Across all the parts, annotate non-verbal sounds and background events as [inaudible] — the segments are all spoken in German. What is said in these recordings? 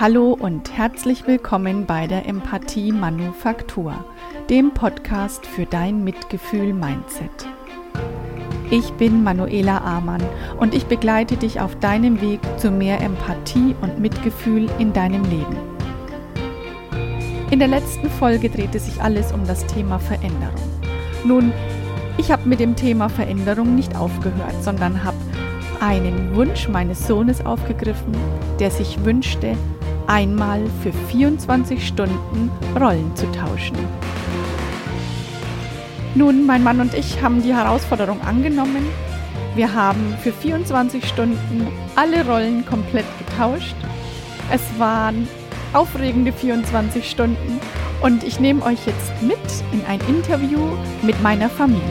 Hallo und herzlich willkommen bei der Empathie Manufaktur, dem Podcast für dein Mitgefühl-Mindset. Ich bin Manuela Amann und ich begleite dich auf deinem Weg zu mehr Empathie und Mitgefühl in deinem Leben. In der letzten Folge drehte sich alles um das Thema Veränderung. Nun, ich habe mit dem Thema Veränderung nicht aufgehört, sondern habe einen Wunsch meines Sohnes aufgegriffen, der sich wünschte, einmal für 24 Stunden Rollen zu tauschen. Nun, mein Mann und ich haben die Herausforderung angenommen. Wir haben für 24 Stunden alle Rollen komplett getauscht. Es waren aufregende 24 Stunden und ich nehme euch jetzt mit in ein Interview mit meiner Familie.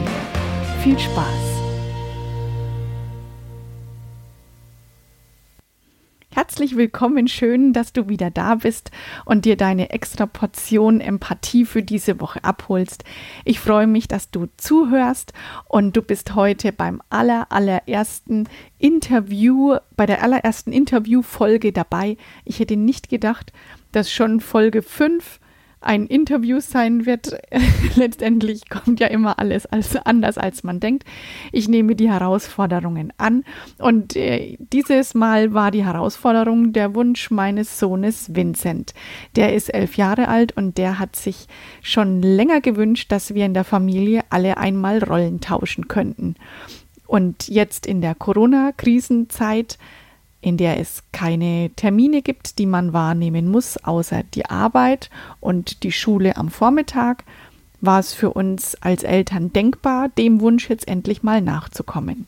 Viel Spaß! Herzlich willkommen, schön, dass du wieder da bist und dir deine extra Portion Empathie für diese Woche abholst. Ich freue mich, dass du zuhörst und du bist heute beim aller, allerersten Interview, bei der allerersten Interviewfolge dabei. Ich hätte nicht gedacht, dass schon Folge 5 ein Interview sein wird. [laughs] Letztendlich kommt ja immer alles als anders, als man denkt. Ich nehme die Herausforderungen an und äh, dieses Mal war die Herausforderung der Wunsch meines Sohnes Vincent. Der ist elf Jahre alt und der hat sich schon länger gewünscht, dass wir in der Familie alle einmal Rollen tauschen könnten. Und jetzt in der Corona-Krisenzeit in der es keine Termine gibt, die man wahrnehmen muss, außer die Arbeit und die Schule am Vormittag, war es für uns als Eltern denkbar, dem Wunsch jetzt endlich mal nachzukommen.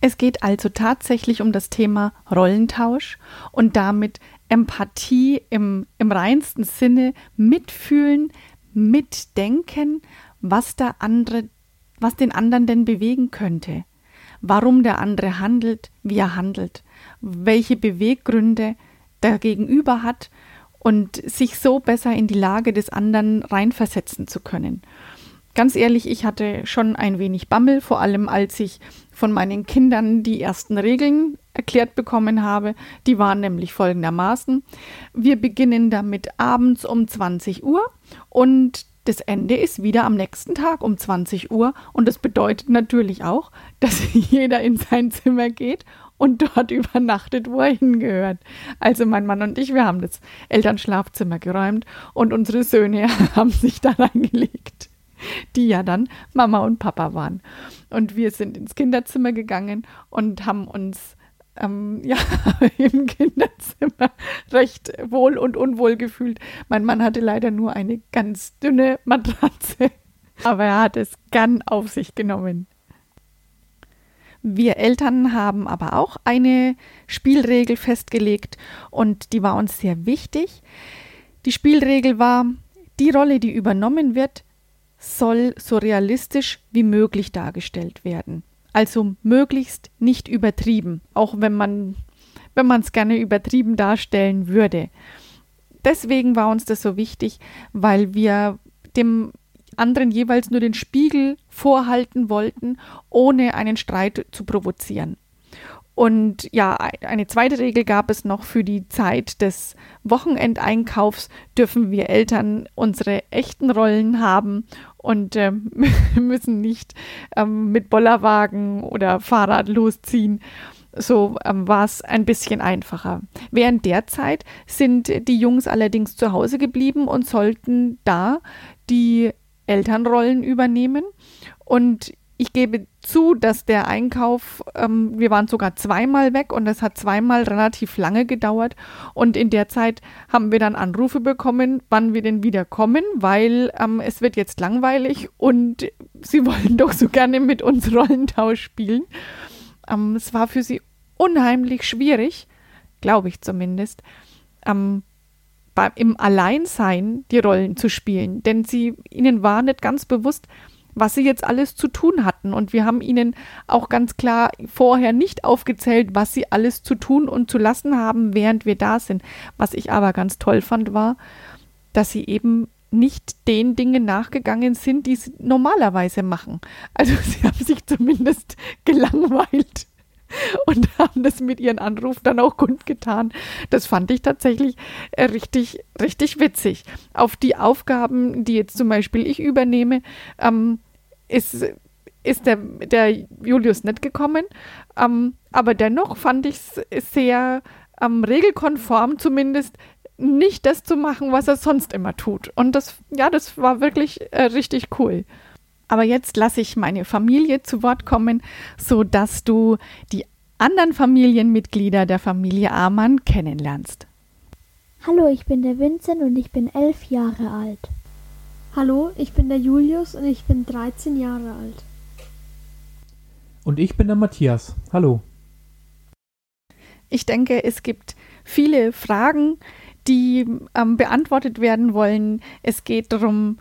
Es geht also tatsächlich um das Thema Rollentausch und damit Empathie im, im reinsten Sinne, mitfühlen, mitdenken, was der andere, was den anderen denn bewegen könnte, warum der andere handelt, wie er handelt, welche Beweggründe der Gegenüber hat und sich so besser in die Lage des anderen reinversetzen zu können. Ganz ehrlich, ich hatte schon ein wenig Bammel, vor allem als ich von meinen Kindern die ersten Regeln erklärt bekommen habe. Die waren nämlich folgendermaßen. Wir beginnen damit abends um 20 Uhr und das Ende ist wieder am nächsten Tag um 20 Uhr und das bedeutet natürlich auch, dass [laughs] jeder in sein Zimmer geht und dort [laughs] übernachtet, wo er hingehört. Also mein Mann und ich, wir haben das Elternschlafzimmer geräumt und unsere Söhne [laughs] haben sich da reingelegt, die ja dann Mama und Papa waren. Und wir sind ins Kinderzimmer gegangen und haben uns ähm, [laughs] ja, im Kinderzimmer recht wohl und unwohl gefühlt. Mein Mann hatte leider nur eine ganz dünne Matratze, [laughs] aber er hat es gern auf sich genommen. Wir Eltern haben aber auch eine Spielregel festgelegt und die war uns sehr wichtig. Die Spielregel war, die Rolle, die übernommen wird, soll so realistisch wie möglich dargestellt werden. Also möglichst nicht übertrieben, auch wenn man wenn man es gerne übertrieben darstellen würde. Deswegen war uns das so wichtig, weil wir dem anderen jeweils nur den Spiegel vorhalten wollten, ohne einen Streit zu provozieren. Und ja, eine zweite Regel gab es noch für die Zeit des Wochenendeinkaufs dürfen wir Eltern unsere echten Rollen haben und äh, [laughs] müssen nicht ähm, mit Bollerwagen oder Fahrrad losziehen. So ähm, war es ein bisschen einfacher. Während der Zeit sind die Jungs allerdings zu Hause geblieben und sollten da die Elternrollen übernehmen. Und ich gebe zu, dass der Einkauf, ähm, wir waren sogar zweimal weg und es hat zweimal relativ lange gedauert. Und in der Zeit haben wir dann Anrufe bekommen, wann wir denn wieder kommen, weil ähm, es wird jetzt langweilig und sie [laughs] wollen doch so gerne mit uns Rollentausch spielen. Ähm, es war für sie unheimlich schwierig, glaube ich zumindest, ähm, im Alleinsein die Rollen zu spielen, denn sie ihnen war nicht ganz bewusst, was sie jetzt alles zu tun hatten. Und wir haben ihnen auch ganz klar vorher nicht aufgezählt, was sie alles zu tun und zu lassen haben, während wir da sind. Was ich aber ganz toll fand, war, dass sie eben nicht den Dingen nachgegangen sind, die sie normalerweise machen. Also [laughs] sie haben sich zumindest gelangweilt [laughs] und haben das mit ihren Anruf dann auch kundgetan. Das fand ich tatsächlich äh, richtig, richtig witzig. Auf die Aufgaben, die jetzt zum Beispiel ich übernehme, ähm, ist, ist der, der Julius nicht gekommen. Ähm, aber dennoch fand ich es sehr ähm, regelkonform, zumindest nicht das zu machen, was er sonst immer tut. Und das, ja, das war wirklich äh, richtig cool. Aber jetzt lasse ich meine Familie zu Wort kommen, sodass du die anderen Familienmitglieder der Familie Amann kennenlernst. Hallo, ich bin der Vincent und ich bin elf Jahre alt. Hallo, ich bin der Julius und ich bin 13 Jahre alt. Und ich bin der Matthias. Hallo. Ich denke, es gibt viele Fragen, die ähm, beantwortet werden wollen. Es geht darum,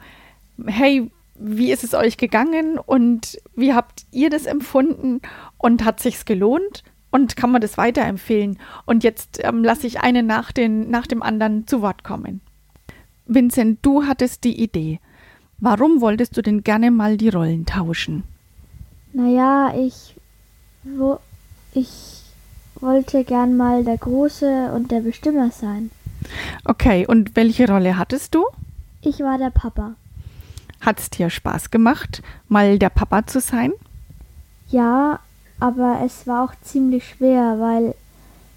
hey, wie ist es euch gegangen und wie habt ihr das empfunden und hat sich's gelohnt und kann man das weiterempfehlen? Und jetzt ähm, lasse ich einen nach, den, nach dem anderen zu Wort kommen. Vincent, du hattest die Idee. Warum wolltest du denn gerne mal die Rollen tauschen? Naja, ich, wo, ich wollte gern mal der Große und der Bestimmer sein. Okay, und welche Rolle hattest du? Ich war der Papa. Hat es dir Spaß gemacht, mal der Papa zu sein? Ja, aber es war auch ziemlich schwer, weil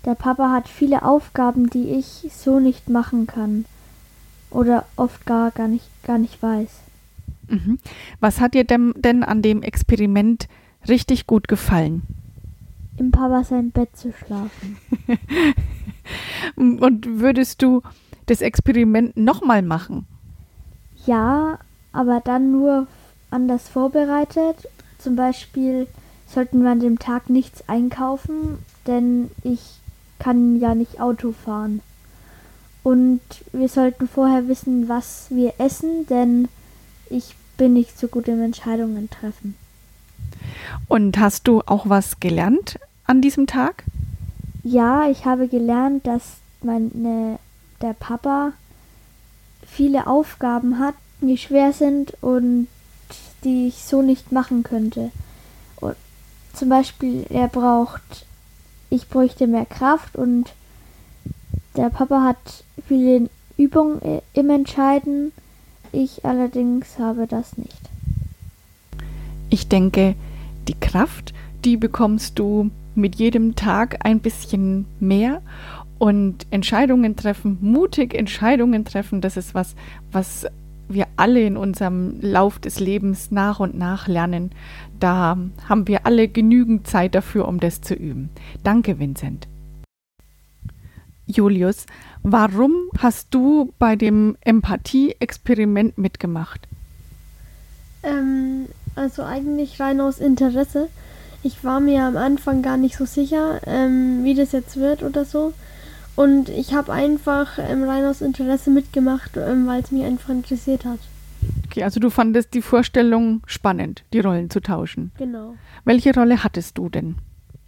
der Papa hat viele Aufgaben, die ich so nicht machen kann oder oft gar, gar, nicht, gar nicht weiß. Mhm. Was hat dir denn, denn an dem Experiment richtig gut gefallen? Im Papa sein Bett zu schlafen. [laughs] Und würdest du das Experiment nochmal machen? Ja, aber dann nur anders vorbereitet. Zum Beispiel sollten wir an dem Tag nichts einkaufen, denn ich kann ja nicht Auto fahren. Und wir sollten vorher wissen, was wir essen, denn ich bin nicht so gut im Entscheidungen treffen. Und hast du auch was gelernt an diesem Tag? Ja, ich habe gelernt, dass meine, der Papa viele Aufgaben hat, die schwer sind und die ich so nicht machen könnte. Und zum Beispiel, er braucht, ich bräuchte mehr Kraft und der Papa hat viele Übungen im Entscheiden. Ich allerdings habe das nicht. Ich denke, die Kraft, die bekommst du mit jedem Tag ein bisschen mehr und Entscheidungen treffen, mutig Entscheidungen treffen, das ist was, was wir alle in unserem Lauf des Lebens nach und nach lernen. Da haben wir alle genügend Zeit dafür, um das zu üben. Danke, Vincent. Julius, warum hast du bei dem Empathie-Experiment mitgemacht? Ähm, also eigentlich rein aus Interesse. Ich war mir am Anfang gar nicht so sicher, ähm, wie das jetzt wird oder so. Und ich habe einfach ähm, rein aus Interesse mitgemacht, ähm, weil es mich einfach interessiert hat. Okay, also du fandest die Vorstellung spannend, die Rollen zu tauschen. Genau. Welche Rolle hattest du denn?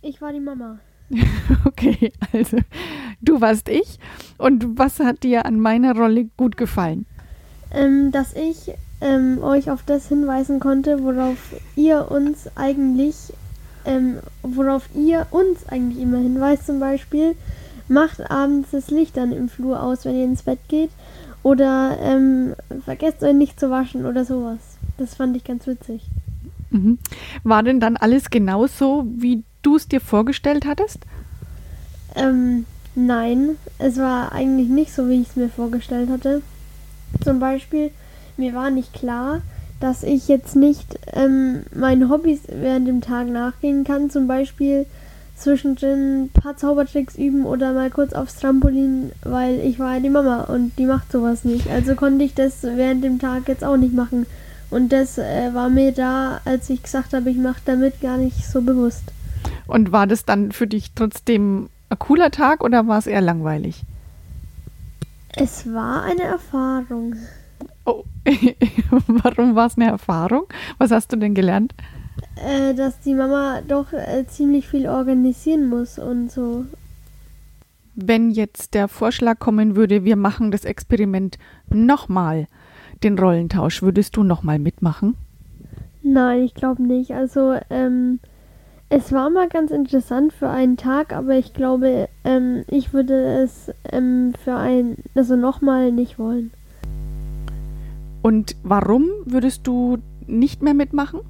Ich war die Mama. [laughs] okay, also du warst ich. Und was hat dir an meiner Rolle gut gefallen? Ähm, dass ich ähm, euch auf das hinweisen konnte, worauf ihr uns eigentlich ähm, worauf ihr uns eigentlich immer hinweist, zum Beispiel, macht abends das Licht dann im Flur aus, wenn ihr ins Bett geht. Oder ähm, vergesst euch nicht zu waschen oder sowas. Das fand ich ganz witzig. Mhm. War denn dann alles genauso, wie du es dir vorgestellt hattest? Ähm, nein, es war eigentlich nicht so, wie ich es mir vorgestellt hatte. Zum Beispiel, mir war nicht klar, dass ich jetzt nicht ähm, meinen Hobbys während dem Tag nachgehen kann, zum Beispiel zwischendrin ein paar Zaubertricks üben oder mal kurz aufs Trampolin, weil ich war ja die Mama und die macht sowas nicht. Also konnte ich das während dem Tag jetzt auch nicht machen. Und das äh, war mir da, als ich gesagt habe, ich mache damit gar nicht so bewusst. Und war das dann für dich trotzdem ein cooler Tag oder war es eher langweilig? Es war eine Erfahrung. Oh, [laughs] warum war es eine Erfahrung? Was hast du denn gelernt? Äh, dass die Mama doch äh, ziemlich viel organisieren muss und so. Wenn jetzt der Vorschlag kommen würde, wir machen das Experiment nochmal, den Rollentausch, würdest du nochmal mitmachen? Nein, ich glaube nicht. Also, ähm, Es war mal ganz interessant für einen Tag, aber ich glaube, ähm, ich würde es ähm, für ein, also nochmal nicht wollen. Und warum würdest du nicht mehr mitmachen?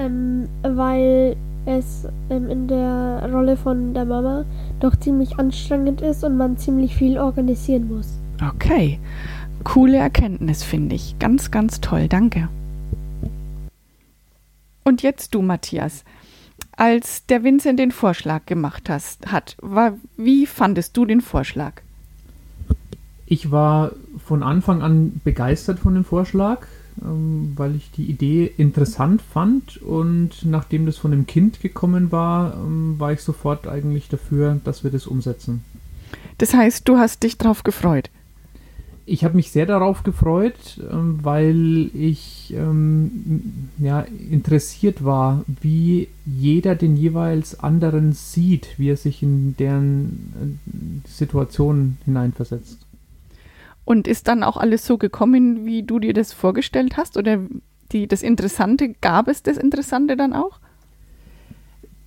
Ähm, weil es ähm, in der Rolle von der Mama doch ziemlich anstrengend ist und man ziemlich viel organisieren muss. Okay, coole Erkenntnis finde ich. Ganz, ganz toll, danke. Und jetzt du, Matthias. Als der Vincent den Vorschlag gemacht hast, hat, war, wie fandest du den Vorschlag? Ich war von Anfang an begeistert von dem Vorschlag, weil ich die Idee interessant fand und nachdem das von dem Kind gekommen war, ähm, war ich sofort eigentlich dafür, dass wir das umsetzen. Das heißt, du hast dich drauf gefreut. Ich habe mich sehr darauf gefreut, ähm, weil ich ähm, ja, interessiert war, wie jeder den jeweils anderen sieht, wie er sich in deren äh, Situation hineinversetzt. Und ist dann auch alles so gekommen, wie du dir das vorgestellt hast? Oder die, das Interessante, gab es das Interessante dann auch?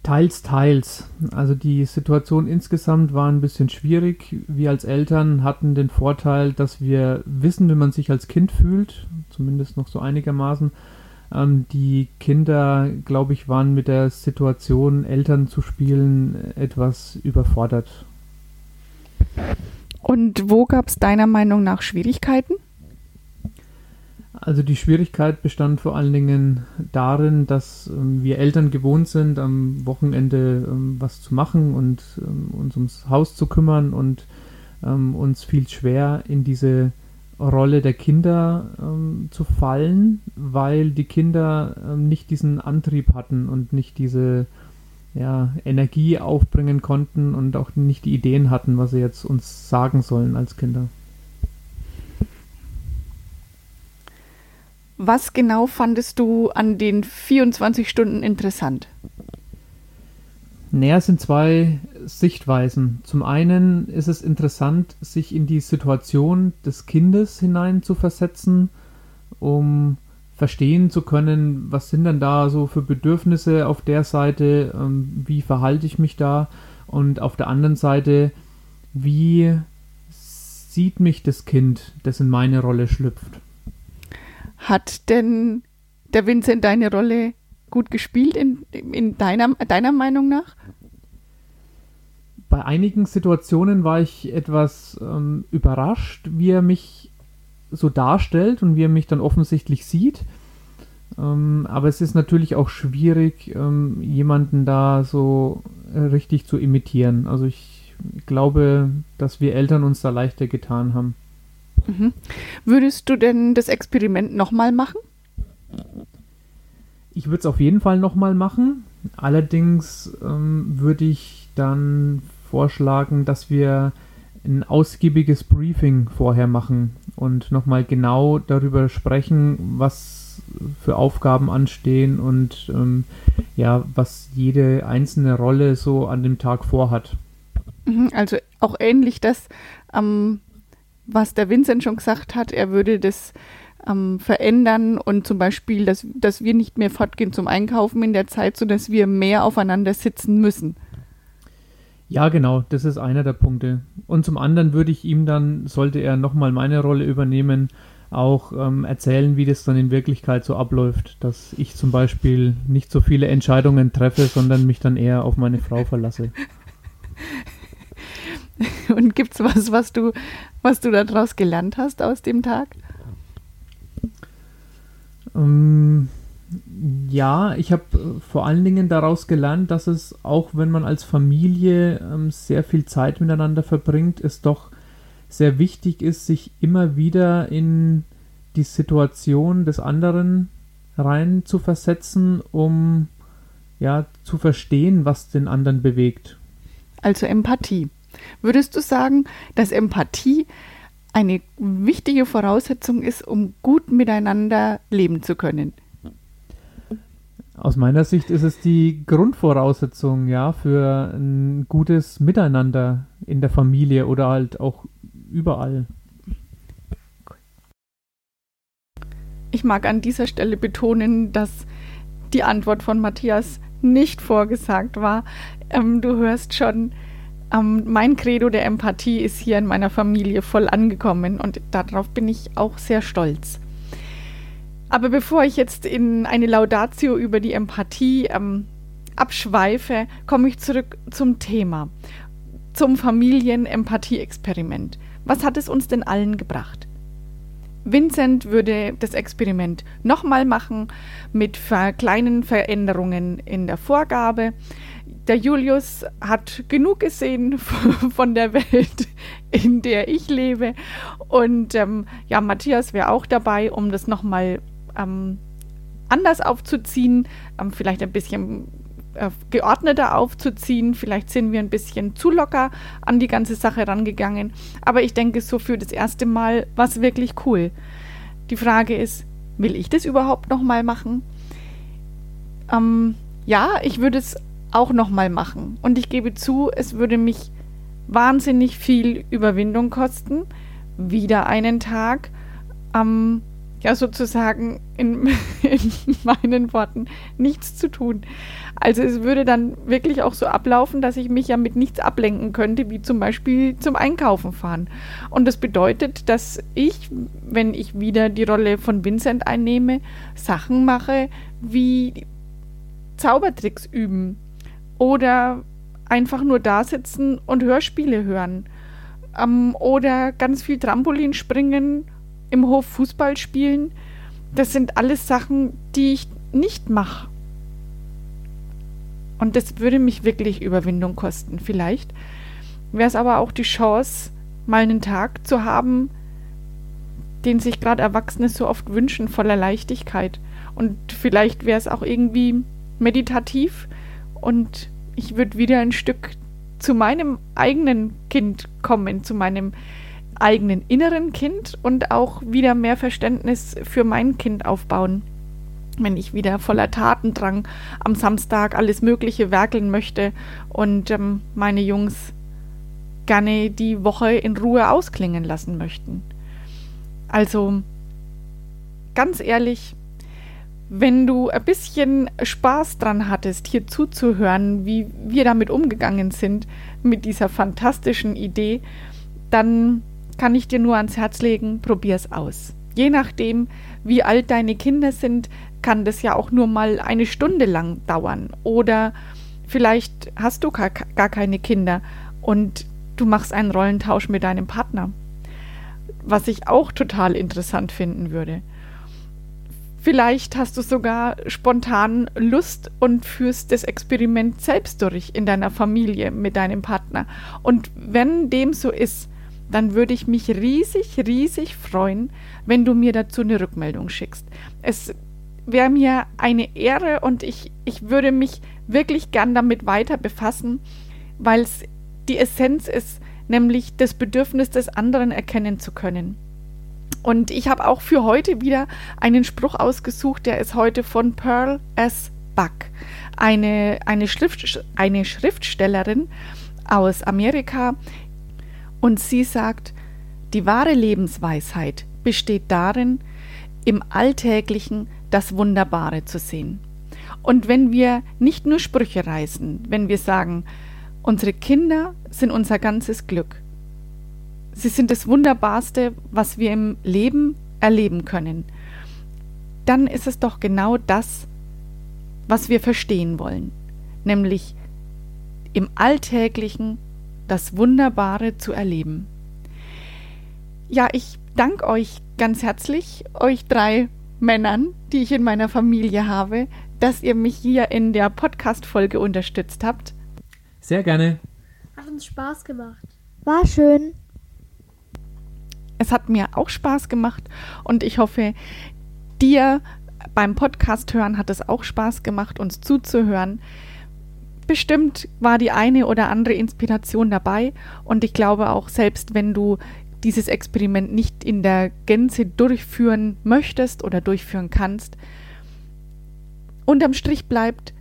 Teils, teils. Also die Situation insgesamt war ein bisschen schwierig. Wir als Eltern hatten den Vorteil, dass wir wissen, wie man sich als Kind fühlt, zumindest noch so einigermaßen. Ähm, die Kinder, glaube ich, waren mit der Situation, Eltern zu spielen, etwas überfordert. Und wo gab es deiner Meinung nach Schwierigkeiten? Also die Schwierigkeit bestand vor allen Dingen darin, dass ähm, wir Eltern gewohnt sind, am Wochenende ähm, was zu machen und ähm, uns ums Haus zu kümmern und uns fiel schwer in diese Rolle der Kinder zu fallen, weil die Kinder nicht diesen Antrieb hatten und nicht diese ja, Energie aufbringen konnten und auch nicht die Ideen hatten, was sie jetzt uns sagen sollen als Kinder. Was genau fandest du an den 24 Stunden interessant? Naja, es sind zwei Sichtweisen. Zum einen ist es interessant, sich in die Situation des Kindes hinein zu versetzen, um verstehen zu können, was sind denn da so für Bedürfnisse auf der Seite, ähm, wie verhalte ich mich da und auf der anderen Seite, wie sieht mich das Kind, das in meine Rolle schlüpft. Hat denn der Vincent deine Rolle gut gespielt in, in deiner, deiner Meinung nach? Bei einigen Situationen war ich etwas ähm, überrascht, wie er mich so darstellt und wie er mich dann offensichtlich sieht. Ähm, aber es ist natürlich auch schwierig, ähm, jemanden da so richtig zu imitieren. Also ich glaube, dass wir Eltern uns da leichter getan haben. Mhm. Würdest du denn das Experiment nochmal machen? Ich würde es auf jeden Fall nochmal machen. Allerdings ähm, würde ich dann vorschlagen, dass wir ein ausgiebiges Briefing vorher machen und nochmal genau darüber sprechen, was für Aufgaben anstehen und ähm, ja, was jede einzelne Rolle so an dem Tag vorhat. Mhm, also auch ähnlich das, ähm, was der Vincent schon gesagt hat, er würde das ähm, verändern und zum Beispiel, dass, dass wir nicht mehr fortgehen zum Einkaufen in der Zeit, sodass wir mehr aufeinander sitzen müssen. Ja, genau, das ist einer der Punkte. Und zum anderen würde ich ihm dann, sollte er nochmal meine Rolle übernehmen, auch ähm, erzählen, wie das dann in Wirklichkeit so abläuft. Dass ich zum Beispiel nicht so viele Entscheidungen treffe, sondern mich dann eher auf meine Frau verlasse. [laughs] Und gibt es was, was du, was du daraus gelernt hast aus dem Tag? Ähm, ja, ich habe äh, vor allen Dingen daraus gelernt, dass es auch wenn man als Familie ähm, sehr viel Zeit miteinander verbringt, es doch sehr wichtig ist, sich immer wieder in die Situation des anderen rein zu versetzen, um ja zu verstehen, was den anderen bewegt. Also Empathie. Würdest du sagen, dass Empathie eine wichtige Voraussetzung ist, um gut miteinander leben zu können? Aus meiner Sicht ist es die Grundvoraussetzung, ja, für ein gutes Miteinander in der Familie oder halt auch überall. Ich mag an dieser Stelle betonen, dass die Antwort von Matthias nicht vorgesagt war. Ähm, du hörst schon, ähm, mein Credo der Empathie ist hier in meiner Familie voll angekommen und darauf bin ich auch sehr stolz. Aber bevor ich jetzt in eine Laudatio über die Empathie ähm, abschweife, komme ich zurück zum Thema, zum Familienempathie-Experiment. Was hat es uns denn allen gebracht? Vincent würde das Experiment nochmal machen mit kleinen Veränderungen in der Vorgabe. Der Julius hat genug gesehen [laughs] von der Welt, in der ich lebe. Und ähm, ja, Matthias wäre auch dabei, um das nochmal ähm, anders aufzuziehen, ähm, vielleicht ein bisschen äh, geordneter aufzuziehen. Vielleicht sind wir ein bisschen zu locker an die ganze Sache rangegangen. Aber ich denke, so für das erste Mal war es wirklich cool. Die Frage ist, will ich das überhaupt nochmal machen? Ähm, ja, ich würde es auch nochmal machen. Und ich gebe zu, es würde mich wahnsinnig viel Überwindung kosten. Wieder einen Tag. Ähm, ja sozusagen in, [laughs] in, meinen Worten nichts zu tun. Also es würde dann wirklich auch so ablaufen, dass ich mich ja mit nichts ablenken könnte, wie zum Beispiel zum Einkaufen fahren. Und das bedeutet, dass ich, wenn ich wieder die Rolle von Vincent einnehme, Sachen mache wie Zaubertricks üben oder einfach nur da sitzen und Hörspiele hören ähm, oder ganz viel Trampolin springen im Hof Fußball spielen, das sind alles Sachen, die ich nicht mache. Und das würde mich wirklich Überwindung kosten. Vielleicht wäre es aber auch die Chance, mal einen Tag zu haben, den sich gerade Erwachsene so oft wünschen, voller Leichtigkeit. Und vielleicht wäre es auch irgendwie meditativ und ich würde wieder ein Stück zu meinem eigenen Kind kommen, zu meinem eigenen inneren Kind und auch wieder mehr Verständnis für mein Kind aufbauen. Wenn ich wieder voller Tatendrang am Samstag alles Mögliche werkeln möchte und ähm, meine Jungs gerne die Woche in Ruhe ausklingen lassen möchten. Also ganz ehrlich, wenn du ein bisschen Spaß dran hattest, hier zuzuhören, wie wir damit umgegangen sind, mit dieser fantastischen Idee, dann kann ich dir nur ans Herz legen, probier's aus. Je nachdem, wie alt deine Kinder sind, kann das ja auch nur mal eine Stunde lang dauern. Oder vielleicht hast du gar, gar keine Kinder und du machst einen Rollentausch mit deinem Partner. Was ich auch total interessant finden würde. Vielleicht hast du sogar spontan Lust und führst das Experiment selbst durch in deiner Familie mit deinem Partner. Und wenn dem so ist, dann würde ich mich riesig, riesig freuen, wenn du mir dazu eine Rückmeldung schickst. Es wäre mir eine Ehre und ich, ich würde mich wirklich gern damit weiter befassen, weil es die Essenz ist, nämlich das Bedürfnis des anderen erkennen zu können. Und ich habe auch für heute wieder einen Spruch ausgesucht, der ist heute von Pearl S. Buck, eine, eine, Schrift, eine Schriftstellerin aus Amerika, und sie sagt, die wahre Lebensweisheit besteht darin, im Alltäglichen das Wunderbare zu sehen. Und wenn wir nicht nur Sprüche reißen, wenn wir sagen, unsere Kinder sind unser ganzes Glück, sie sind das Wunderbarste, was wir im Leben erleben können, dann ist es doch genau das, was wir verstehen wollen, nämlich im Alltäglichen das Wunderbare zu erleben. Ja, ich danke euch ganz herzlich, euch drei Männern, die ich in meiner Familie habe, dass ihr mich hier in der Podcast-Folge unterstützt habt. Sehr gerne. Hat uns Spaß gemacht. War schön. Es hat mir auch Spaß gemacht und ich hoffe, dir beim Podcast hören hat es auch Spaß gemacht, uns zuzuhören bestimmt war die eine oder andere Inspiration dabei und ich glaube auch, selbst wenn du dieses Experiment nicht in der Gänze durchführen möchtest oder durchführen kannst, unterm Strich bleibt,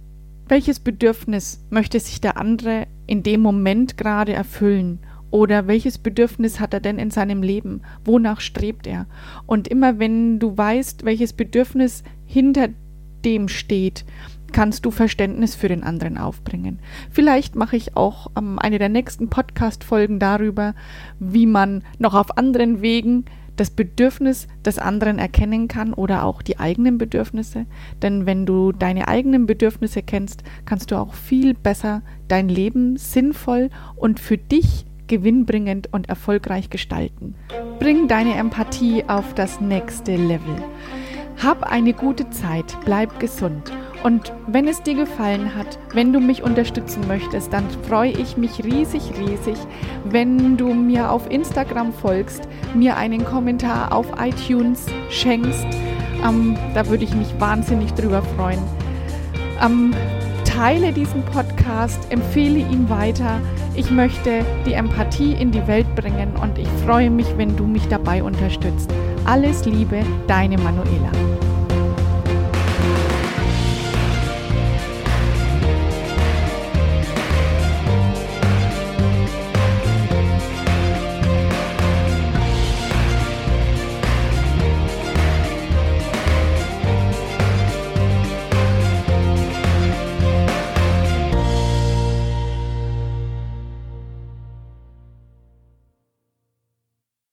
welches Bedürfnis möchte sich der andere in dem Moment gerade erfüllen? Oder welches Bedürfnis hat er denn in seinem Leben? Wonach strebt er? Und immer wenn du weißt, welches Bedürfnis hinter dem steht, kannst du Verständnis für den anderen aufbringen. Vielleicht mache ich auch ähm, eine der nächsten Podcast-Folgen darüber, wie man noch auf anderen Wegen das Bedürfnis des anderen erkennen kann oder auch die eigenen Bedürfnisse. Denn wenn du deine eigenen Bedürfnisse kennst, kannst du auch viel besser dein Leben sinnvoll und für dich gewinnbringend und erfolgreich gestalten. Bring deine Empathie auf das nächste Level. Hab eine gute Zeit, bleib gesund und wenn es dir gefallen hat, wenn du mich unterstützen möchtest, dann freue ich mich riesig, riesig, wenn du mir auf Instagram folgst, mir einen Kommentar auf iTunes schenkst. Ähm, da würde ich mich wahnsinnig drüber freuen. Ähm, teile diesen Podcast, empfehle ihn weiter. Ich möchte die Empathie in die Welt bringen und ich freue mich, wenn du mich dabei unterstützt. Alles Liebe, deine Manuela.